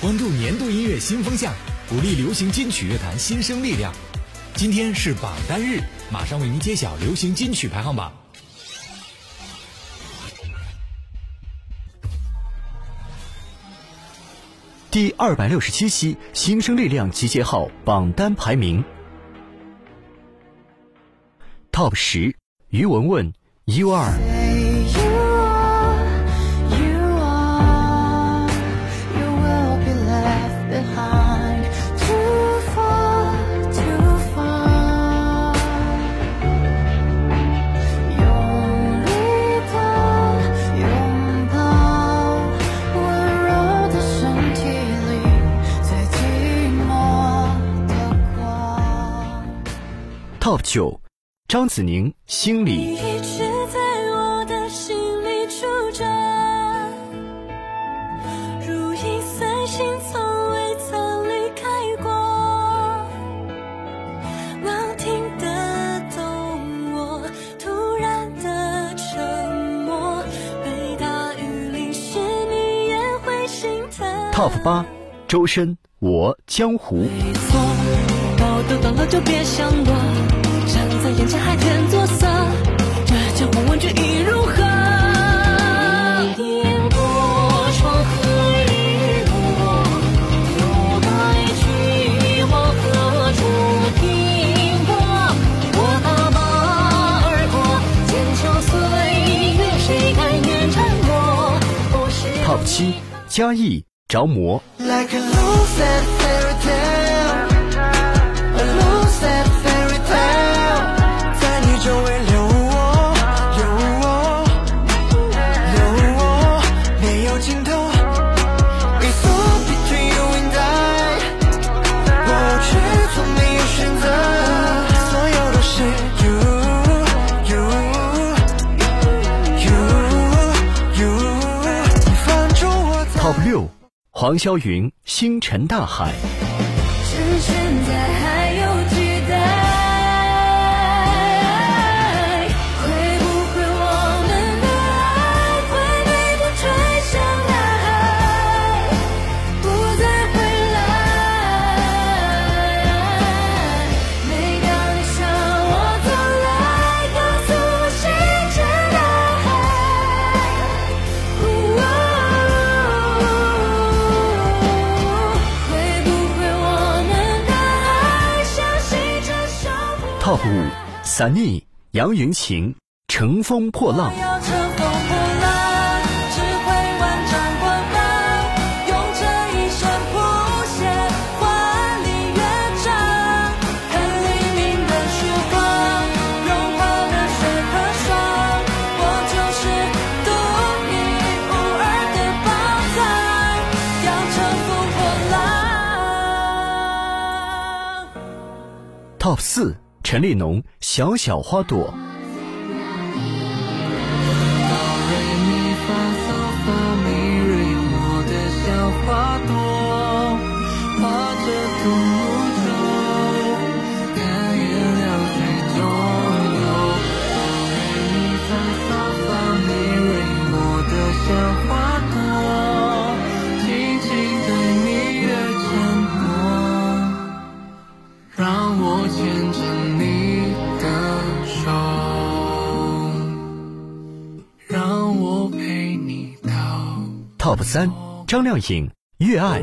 关注年度音乐新风向，鼓励流行金曲乐坛新生力量。今天是榜单日，马上为您揭晓流行金曲排行榜。第二百六十七期新生力量集结号榜单排名，Top 十，于文文，You Are。九张子宁心里。你一直在我的心里住着如影随形从未曾离开过能听得懂我突然的沉默被大雨淋湿你也会心疼 top 八周深我江湖。没错搞得懂了就别想七加一着魔。黄霄云，星辰大海。Top 五，Sunny 杨云晴，乘风破浪。Top 四。陈立农，小小花朵。Top 三，张靓颖，越爱。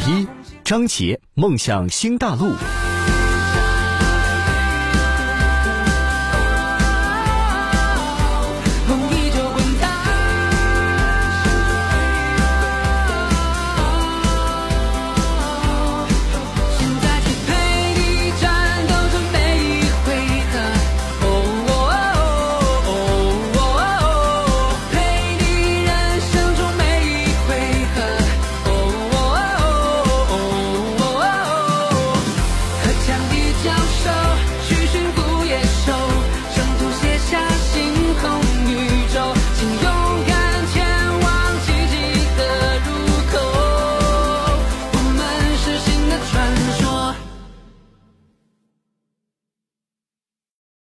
一，张杰梦想新大陆。